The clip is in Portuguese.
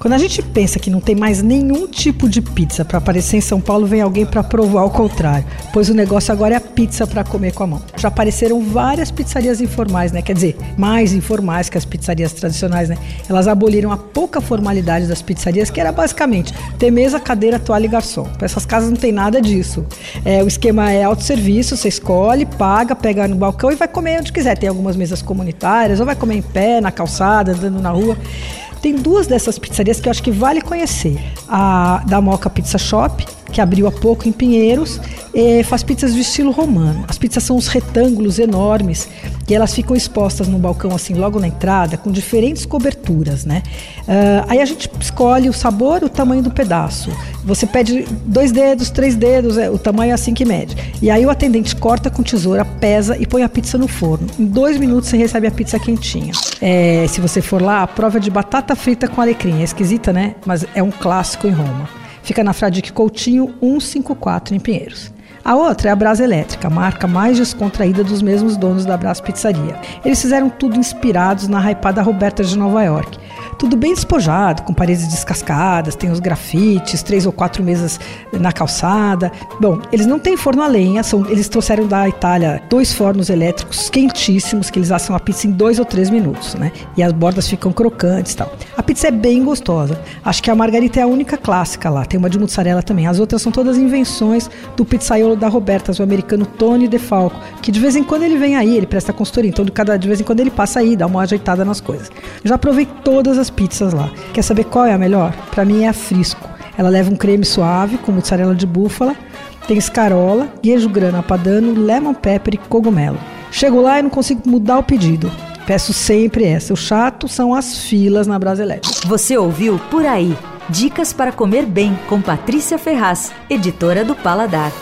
Quando a gente pensa que não tem mais nenhum tipo de pizza para aparecer em São Paulo, vem alguém para provar o contrário. Pois o negócio agora é a pizza para comer com a mão. Já apareceram várias pizzarias informais, né? Quer dizer, mais informais que as pizzarias tradicionais, né? Elas aboliram a pouca formalidade das pizzarias, que era basicamente ter mesa, cadeira, toalha e garçom. Para essas casas não tem nada disso. É, o esquema é autosserviço, você escolhe, paga, pega no balcão e vai comer onde quiser. Tem algumas mesas comunitárias, ou vai comer em pé, na calçada, andando na rua. Tem duas dessas pizzarias que eu acho que vale conhecer. A da Moca Pizza Shop, que abriu há pouco em Pinheiros, faz pizzas de estilo romano. As pizzas são uns retângulos enormes e elas ficam expostas no balcão assim logo na entrada com diferentes coberturas, né? Uh, aí a gente escolhe o sabor, o tamanho do pedaço. Você pede dois dedos, três dedos, é, o tamanho é assim que mede. E aí o atendente corta com tesoura, pesa e põe a pizza no forno. Em dois minutos você recebe a pizza quentinha. É, se você for lá, a prova de batata frita com alecrim. É esquisita, né? Mas é um clássico em Roma. Fica na Fradique Coutinho 154 em Pinheiros. A outra é a Brasa Elétrica, marca mais descontraída dos mesmos donos da Brás Pizzaria. Eles fizeram tudo inspirados na hypada Roberta de Nova York. Tudo bem despojado, com paredes descascadas, tem os grafites, três ou quatro mesas na calçada. Bom, eles não têm forno a lenha, são, eles trouxeram da Itália dois fornos elétricos quentíssimos, que eles assam a pizza em dois ou três minutos, né? E as bordas ficam crocantes e tal. A pizza é bem gostosa. Acho que a margarita é a única clássica lá. Tem uma de mussarela também. As outras são todas invenções do pizzaiolo da Roberta, o americano Tony DeFalco, que de vez em quando ele vem aí, ele presta consultoria. Então, de, cada, de vez em quando ele passa aí, dá uma ajeitada nas coisas. já provei todas as pizzas lá. Quer saber qual é a melhor? Para mim é a Frisco. Ela leva um creme suave com mussarela de búfala, tem escarola, queijo grana padano, lemon pepper e cogumelo. Chego lá e não consigo mudar o pedido. Peço sempre essa. O chato são as filas na Brasa Elétrica. Você ouviu Por Aí. Dicas para comer bem com Patrícia Ferraz, editora do Paladar.